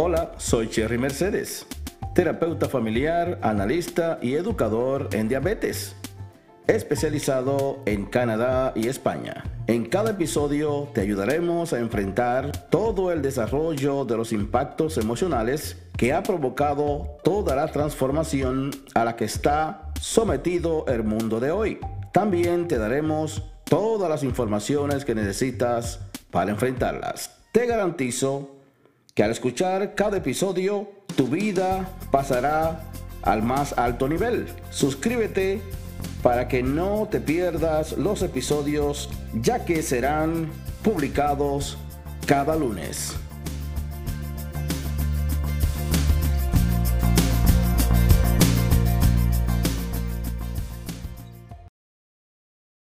Hola, soy Cherry Mercedes, terapeuta familiar, analista y educador en diabetes, especializado en Canadá y España. En cada episodio te ayudaremos a enfrentar todo el desarrollo de los impactos emocionales que ha provocado toda la transformación a la que está sometido el mundo de hoy. También te daremos todas las informaciones que necesitas para enfrentarlas. Te garantizo que al escuchar cada episodio, tu vida pasará al más alto nivel. Suscríbete para que no te pierdas los episodios ya que serán publicados cada lunes.